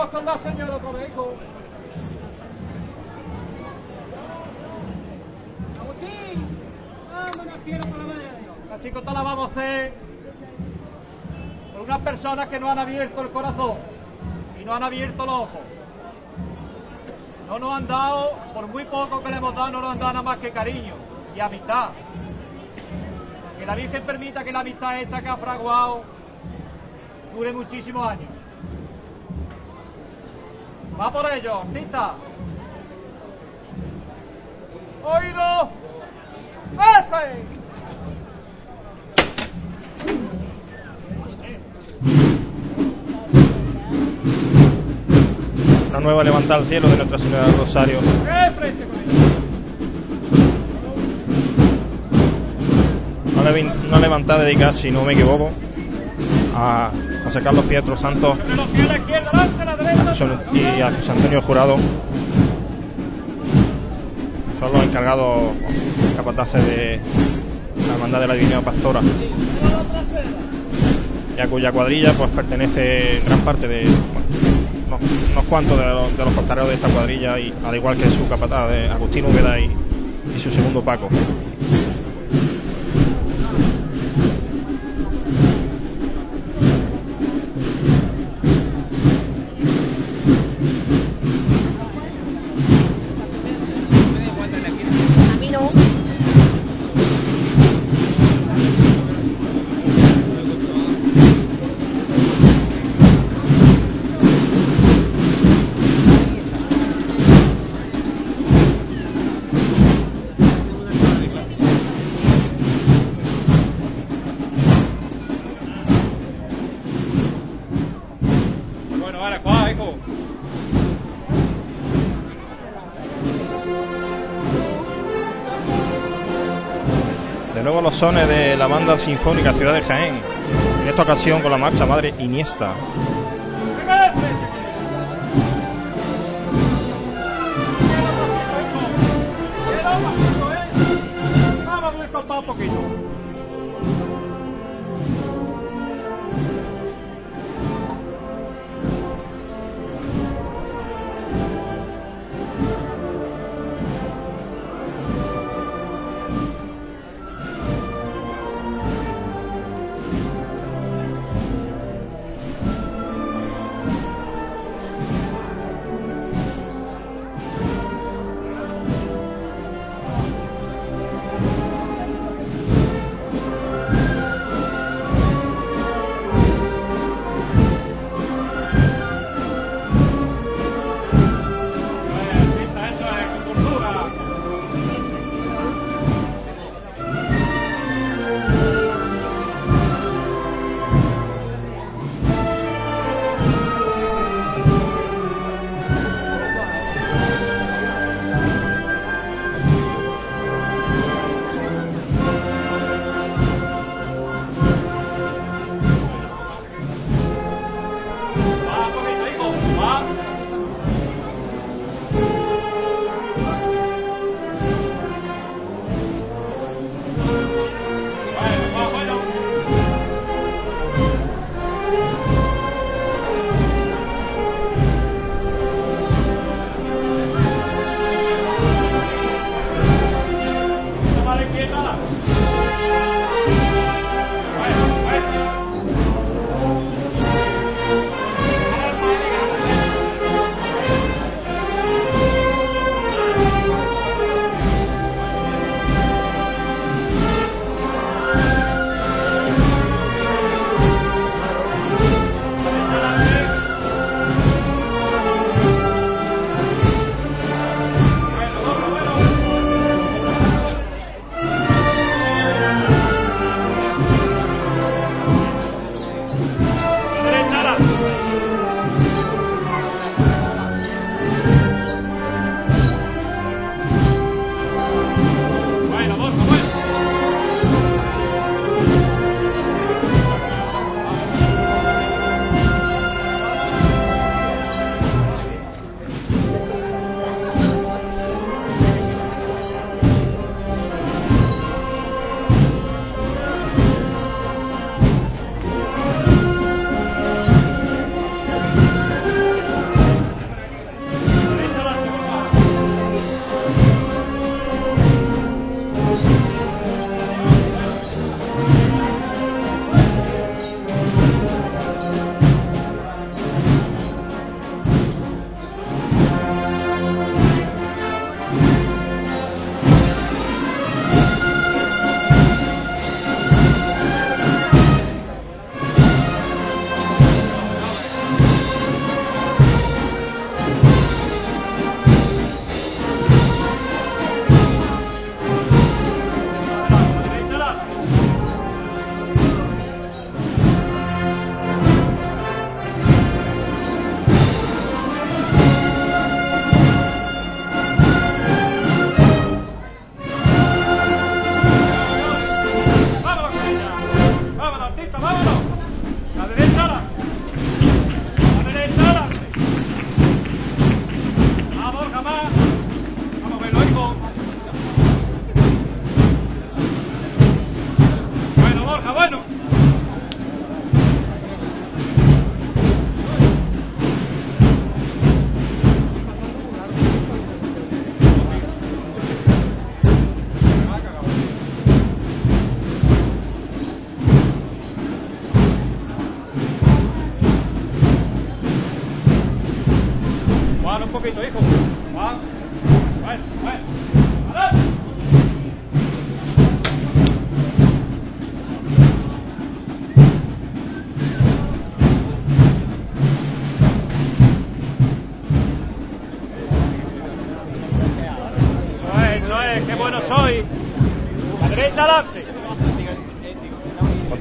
Vamos con la señora hijo. Agustín, vámonos, quiero por la chicota vamos a hacer por unas personas que no han abierto el corazón y no han abierto los ojos. No nos han dado, por muy poco que le hemos dado, no nos han dado nada más que cariño y amistad. Que la Virgen permita que la amistad esta que ha fraguado dure muchísimos años. Va por ello, artista. Oído. ¡Este! Una nueva levantada al cielo de Nuestra Señora del Rosario. Una levantada dedicada, si no me equivoco, a José Carlos Pietro Santos Y a José Antonio Jurado. Son los encargados capataces de la hermandad de la Divina Pastora. Y a cuya cuadrilla pues pertenece gran parte de unos, cuantos de los, de los costaleros de esta cuadrilla, y al igual que su capataz de Agustín Úbeda y su segundo Paco. Sones de la banda sinfónica Ciudad de Jaén. En esta ocasión con la marcha Madre Iniesta. Hijo,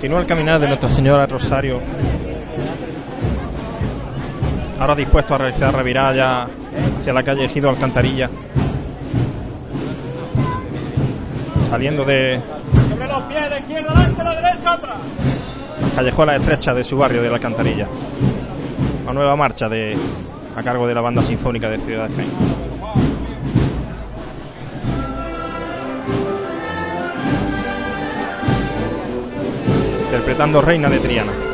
Continúa el caminar de Nuestra Señora Rosario. Ahora dispuesto a realizar revirada hacia la calle Ejido Alcantarilla. Saliendo de Sobre los pies, de izquierda adelante, la derecha atrás. las callejuelas estrechas de su barrio de la Alcantarilla. Una nueva marcha de a cargo de la banda sinfónica de Ciudad de Jaén. Interpretando Reina de Triana.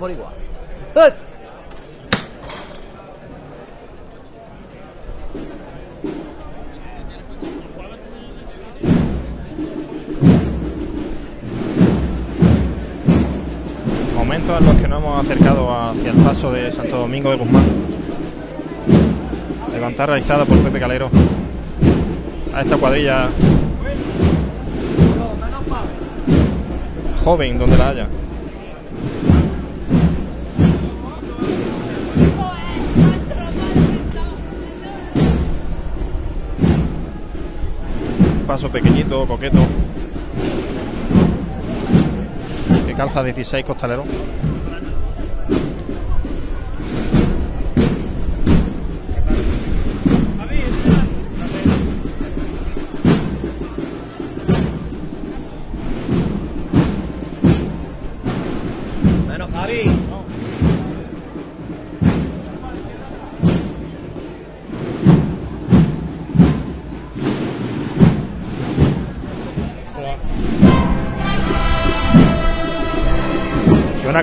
Por igual. Momentos en los que nos hemos acercado hacia el paso de Santo Domingo de Guzmán. Levantar realizada por Pepe Calero a esta cuadrilla joven donde la haya. Paso pequeñito, coqueto. Que calza 16 costalero.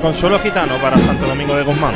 Consuelo gitano para Santo Domingo de Guzmán.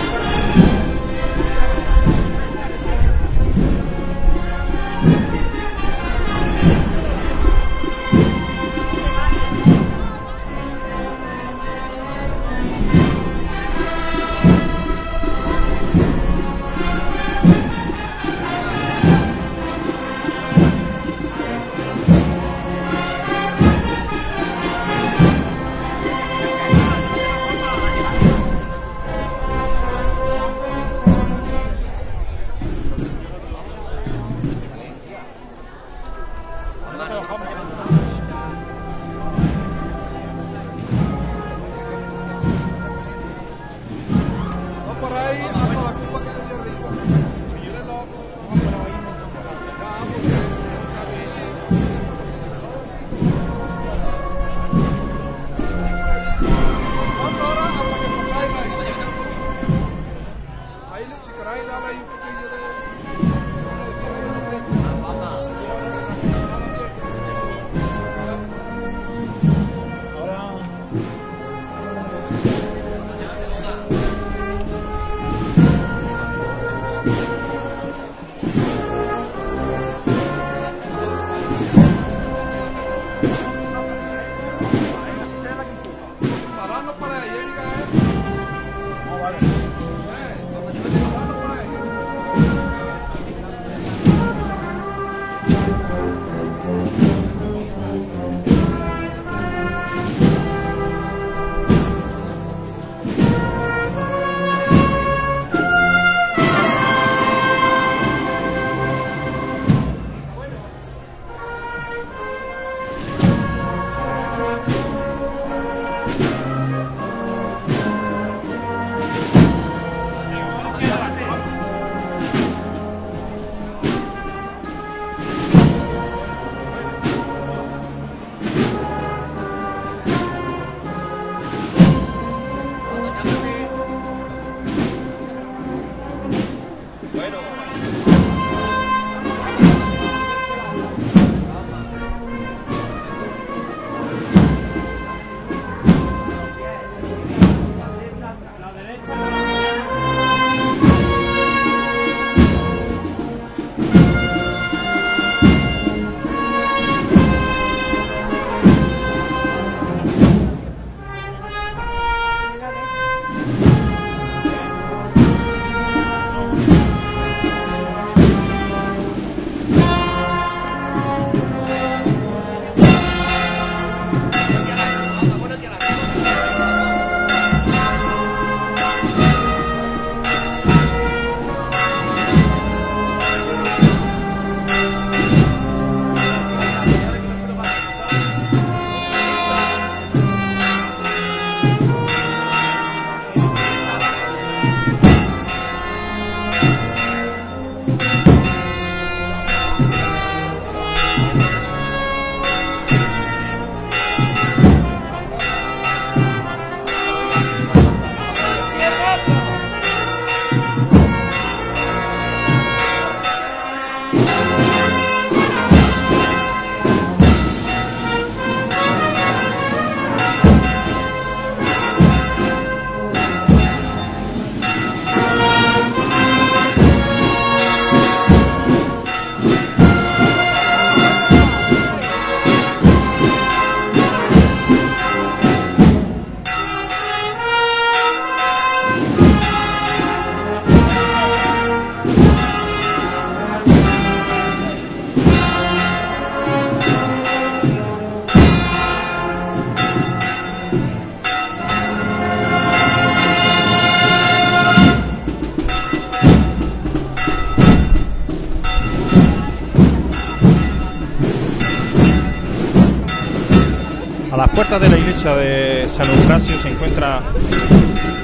Puertas de la iglesia de San Eufrasio se encuentran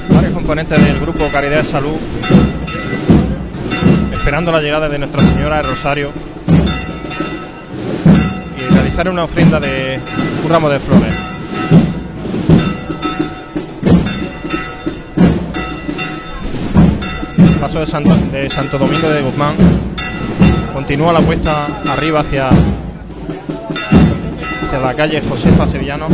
varios componentes del grupo Caridad de Salud esperando la llegada de Nuestra Señora de Rosario y realizar una ofrenda de un ramo de flores. Paso de Santo, Domingo de Guzmán continúa la puesta arriba hacia, hacia la calle Josefa Sevillano.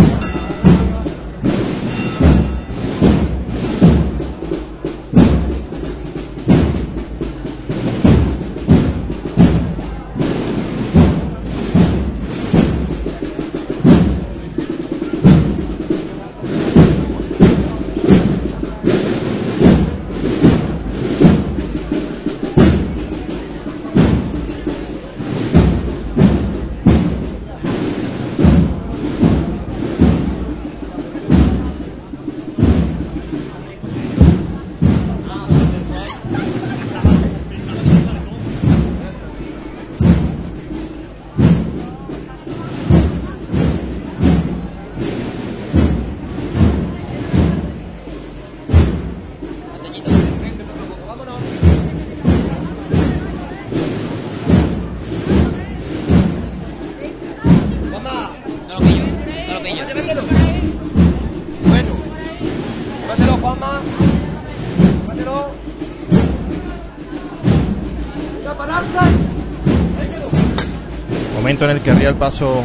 Momento en el que ría el paso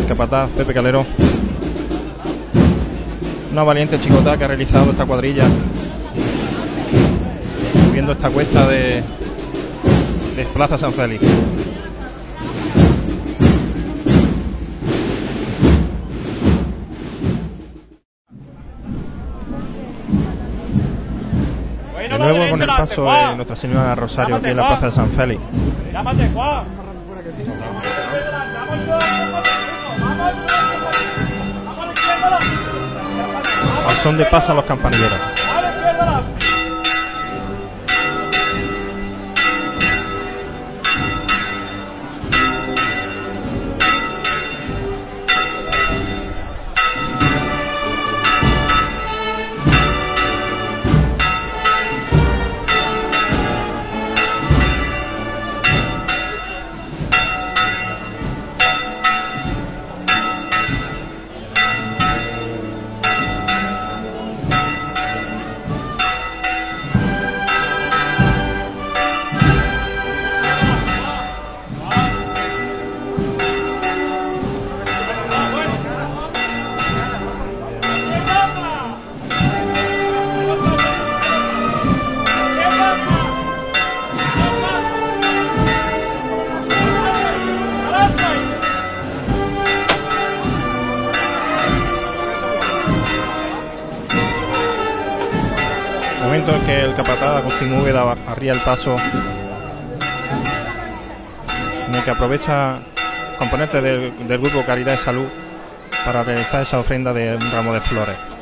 el capataz Pepe Calero. Una valiente chicota que ha realizado esta cuadrilla. Subiendo esta cuesta de, de Plaza San Félix. De nuevo con el paso de Nuestra Señora Rosario aquí en la. Plaza de San Félix. Son de pasan los campanilleros. Agustín Úbeda arría el paso. En el que aprovecha componentes del, del grupo Caridad de Salud para realizar esa ofrenda de un ramo de flores.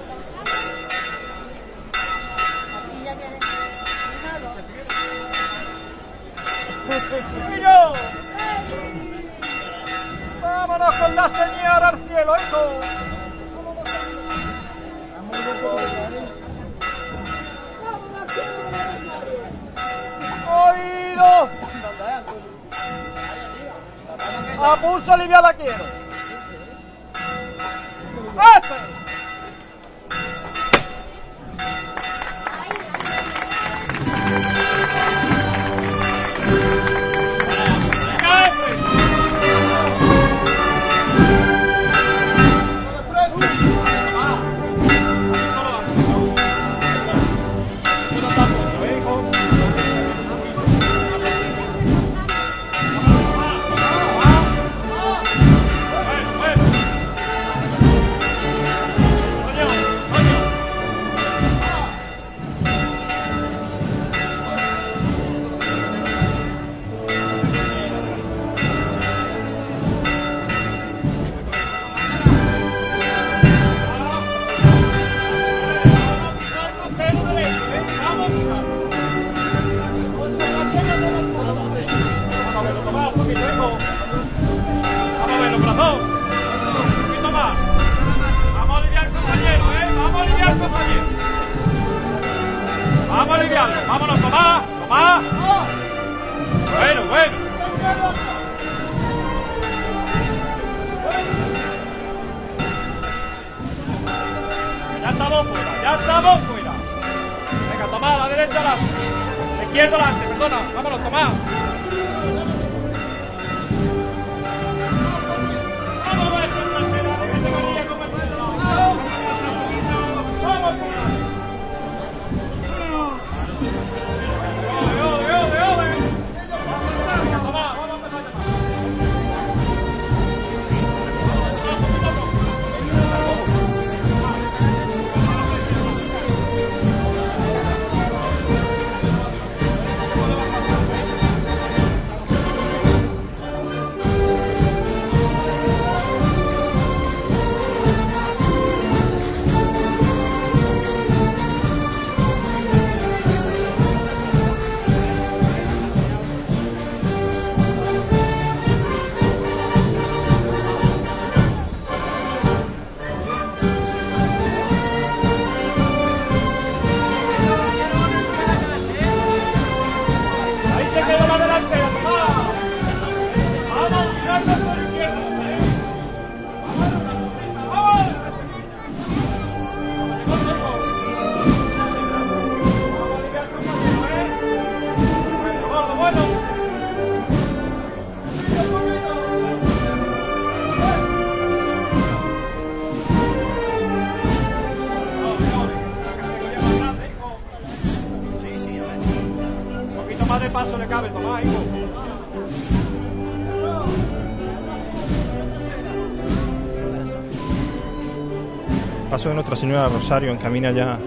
Nuestra Señora Rosario encamina ya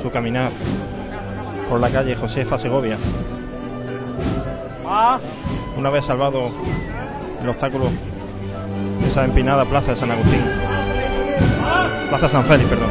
su caminar por la calle Josefa Segovia. Una vez salvado el obstáculo de esa empinada plaza de San Agustín. Plaza San Félix, perdón.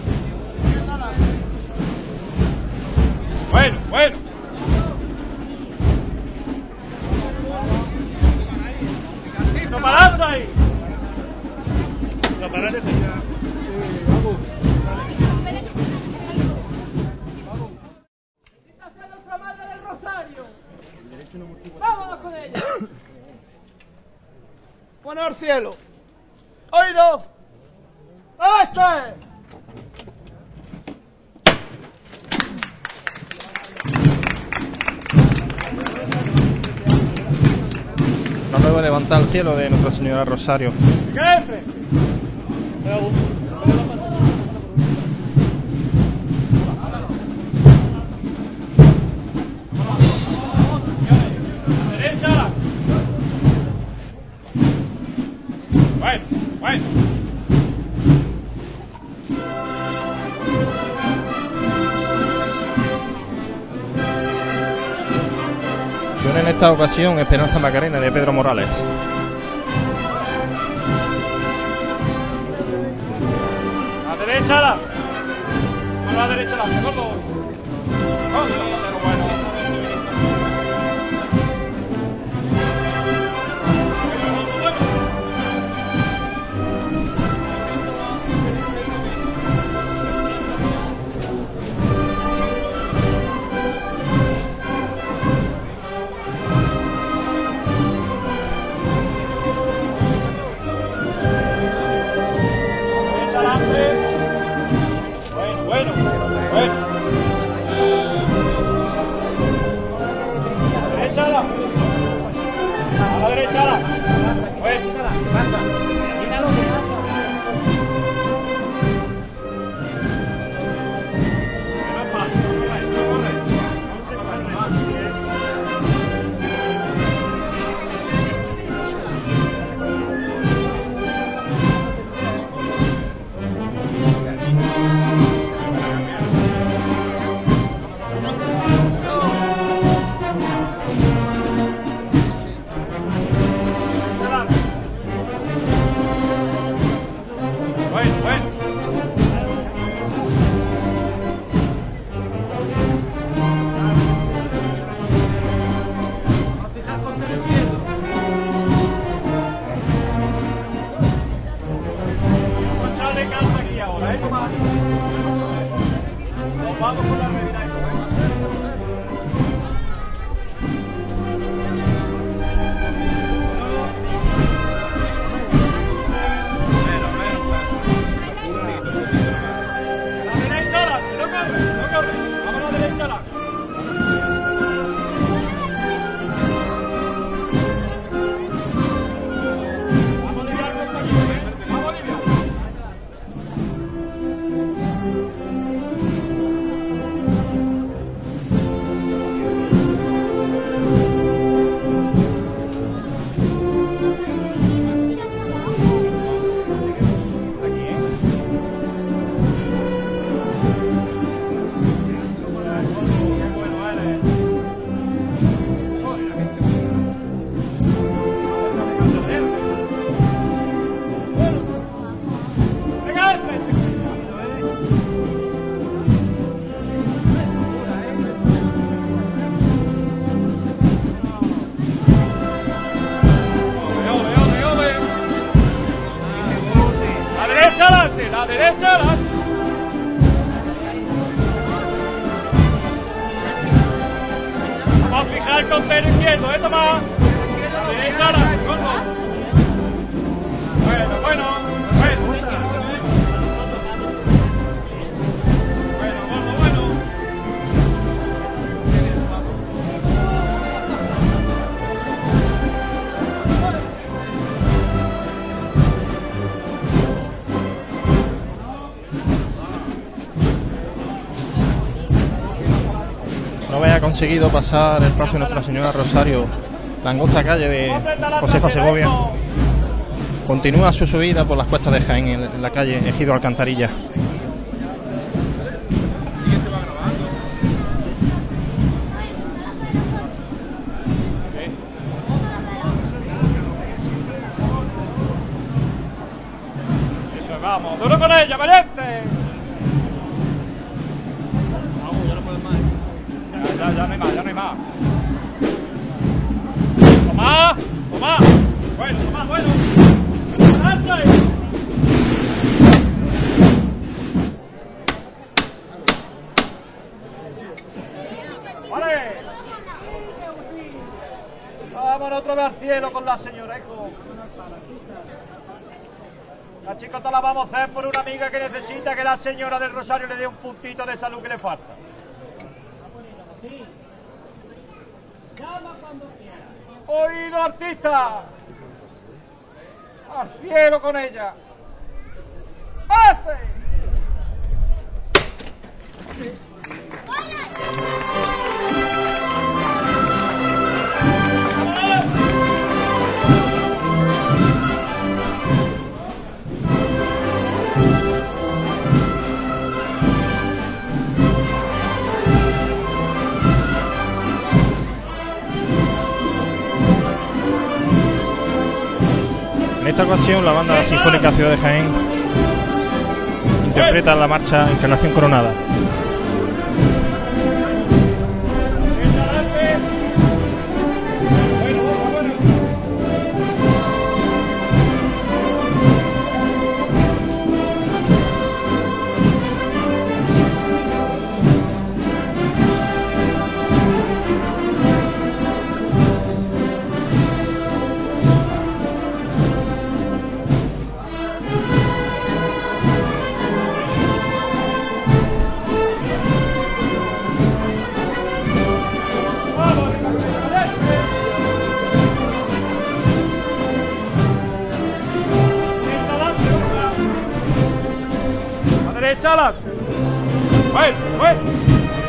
cielo. ¿Oído? ¡Este! No me voy a levantar al cielo de Nuestra Señora Rosario. esta ocasión Esperanza Macarena de Pedro Morales. A derecha, a la derecha, la conseguido pasar el paso de Nuestra Señora Rosario, la angosta calle de Josefa Segovia. Continúa su subida por las cuestas de Jaén en la calle Ejido Alcantarilla. Al cielo con la señora, hijo. La chicota la vamos a hacer por una amiga que necesita que la señora del Rosario le dé un puntito de salud que le falta. Oído artista. Al cielo con ella. ¡Pase! En esta ocasión la banda sinfónica Ciudad de Jaén interpreta la marcha Encarnación Coronada. Derecha adelante.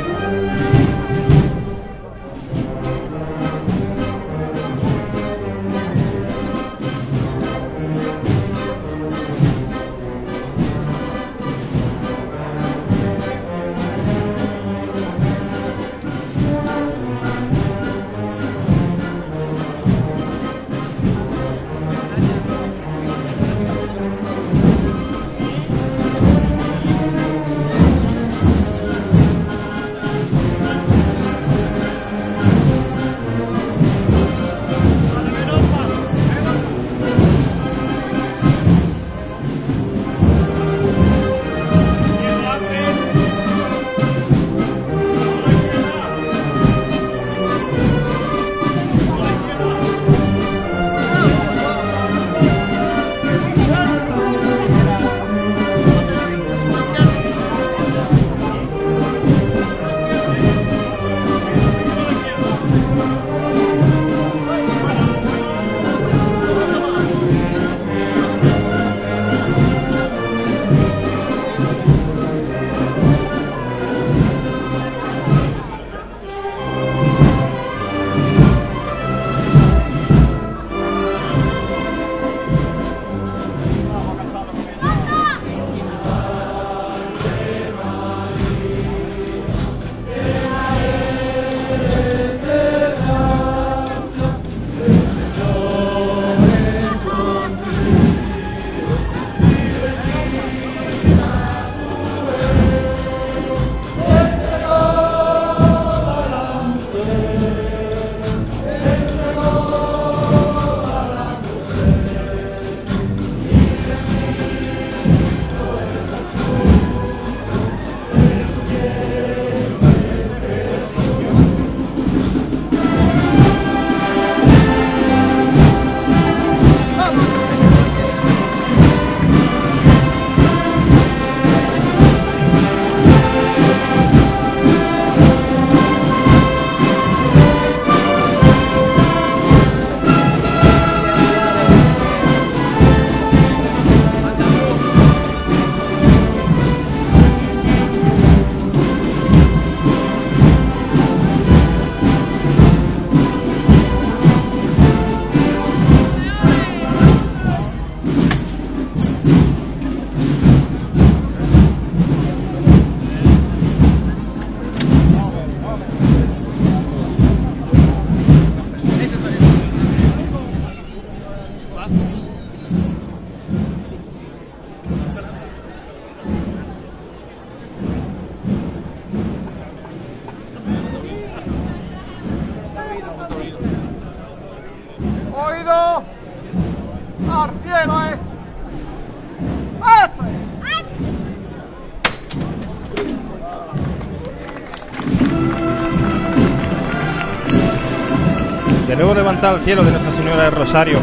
Debo levantar al cielo de Nuestra Señora del Rosario.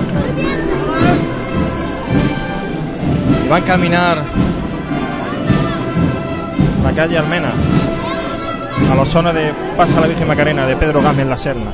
Y va a caminar la calle Almena a los zonas de Pasa la Virgen Macarena de Pedro Gámez La Serna.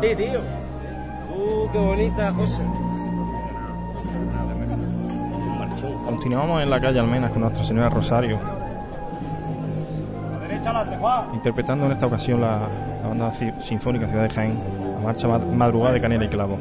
Tío. Uh, qué bonita, José. Continuamos en la calle Almenas con Nuestra Señora Rosario, interpretando en esta ocasión la, la banda sinfónica Ciudad de Jaén, la marcha mad- madrugada de Canela y Clavo.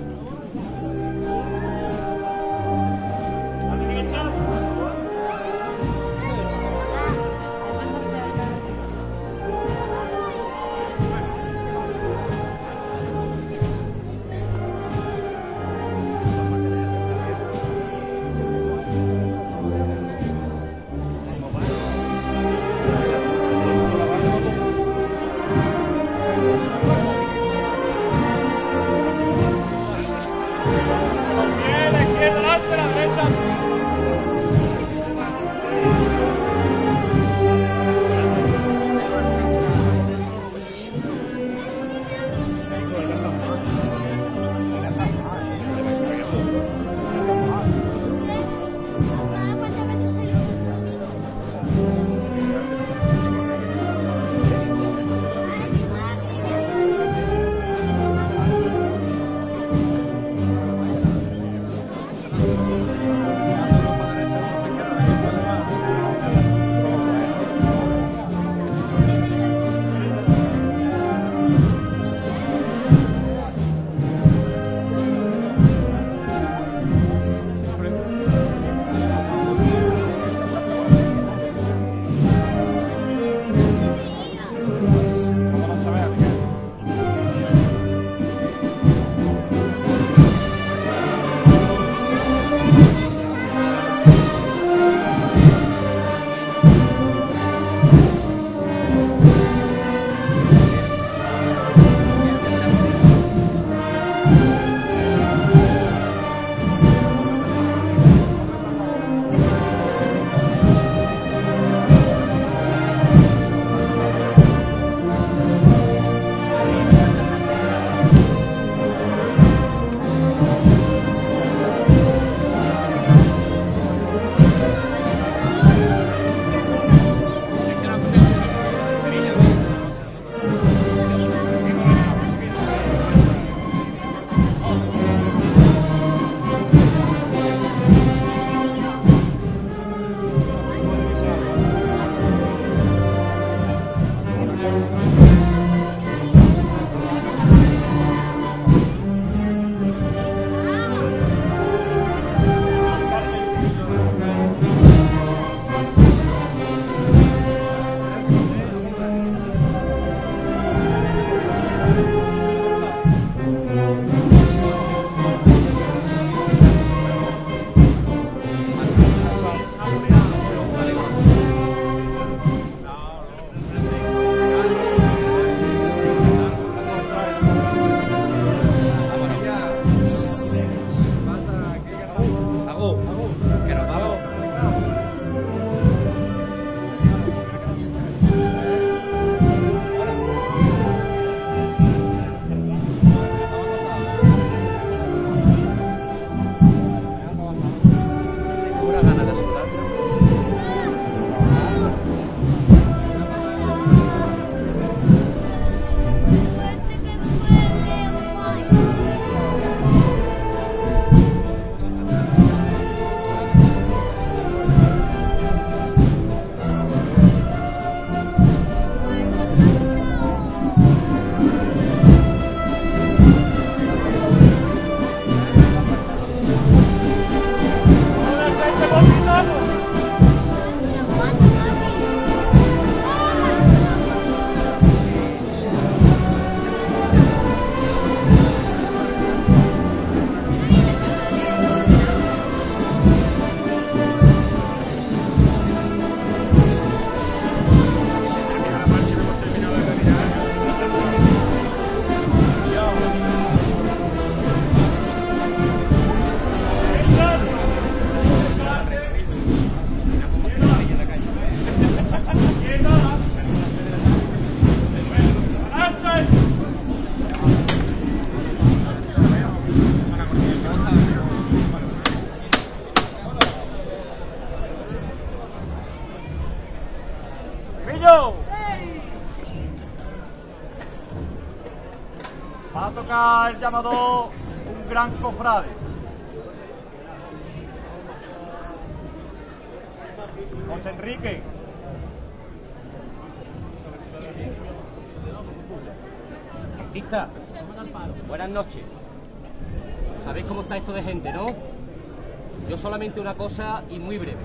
Solamente una cosa y muy breve.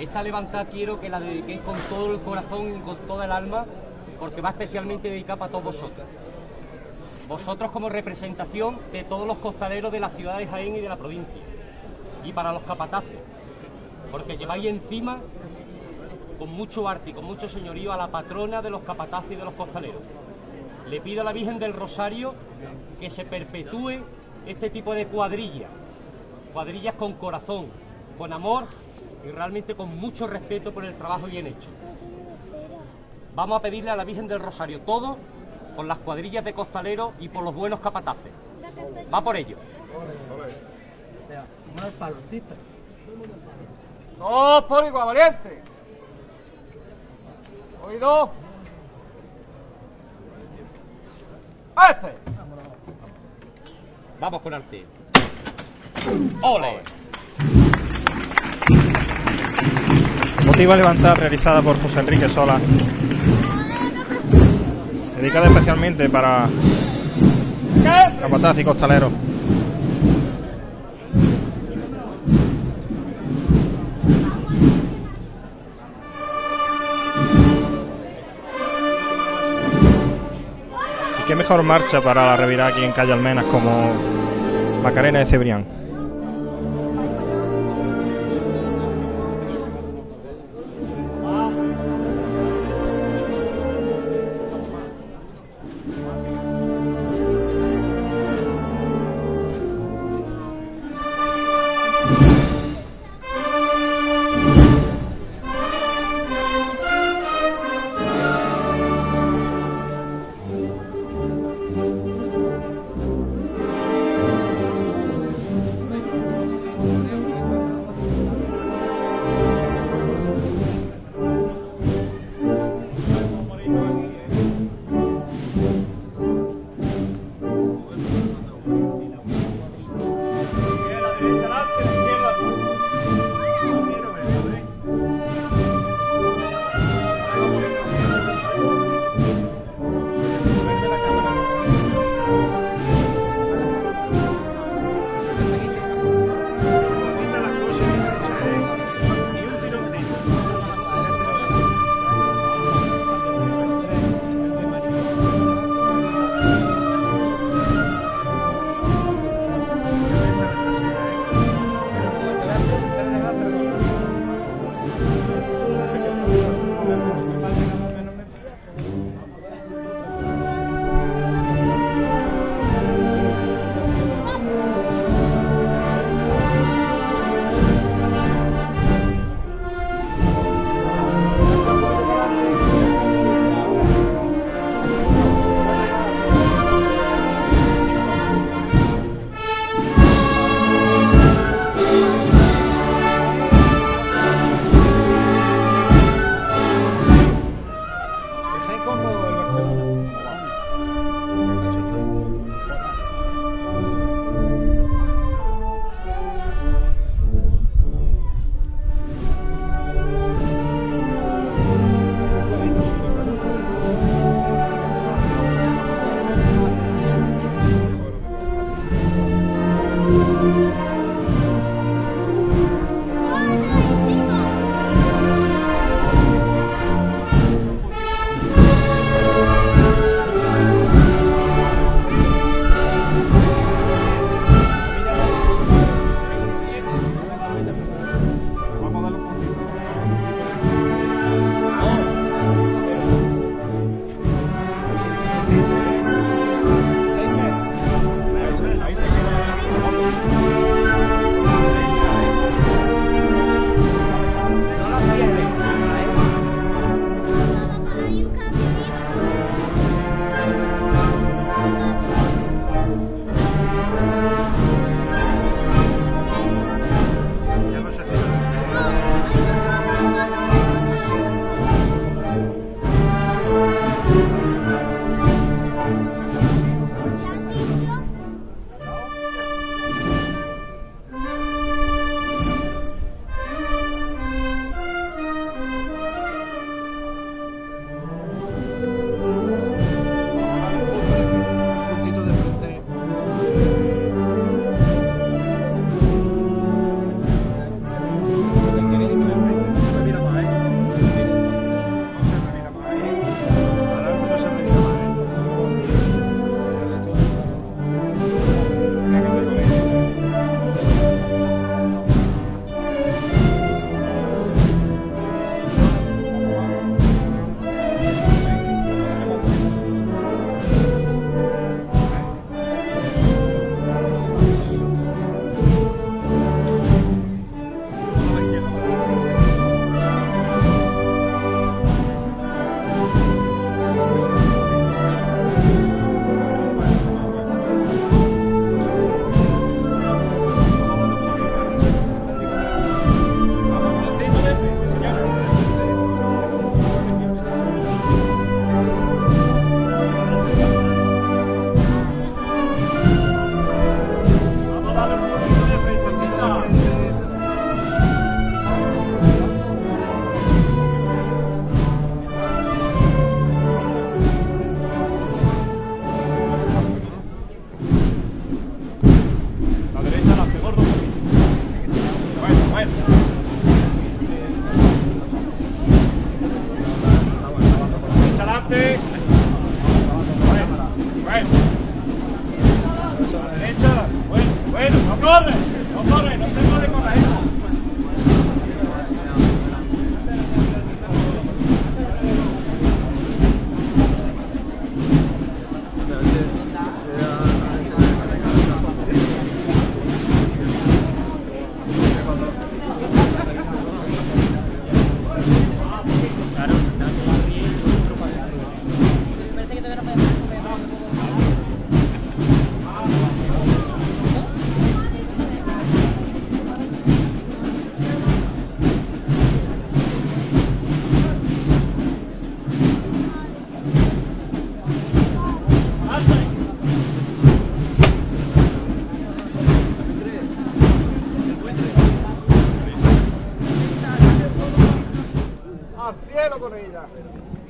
Esta levantada quiero que la dediquéis con todo el corazón y con toda el alma, porque va especialmente dedicada para todos vosotros. Vosotros como representación de todos los costaleros de la ciudad de Jaén y de la provincia. Y para los capataces, porque lleváis encima con mucho arte y con mucho señorío a la patrona de los capataces y de los costaleros. Le pido a la Virgen del Rosario que se perpetúe este tipo de cuadrillas, cuadrillas con corazón, con amor y realmente con mucho respeto por el trabajo bien hecho. Vamos a pedirle a la Virgen del Rosario todo por las cuadrillas de costaleros y por los buenos capataces. Va por ello. Dos por igual, valiente. Oído. Este. Vamos con arte. ¡Ole! Motiva levantar realizada por José Enrique Sola. Dedicada especialmente para capataz y costalero. Y qué mejor marcha para la revirá aquí en Calle Almenas como Macarena de Cebrián.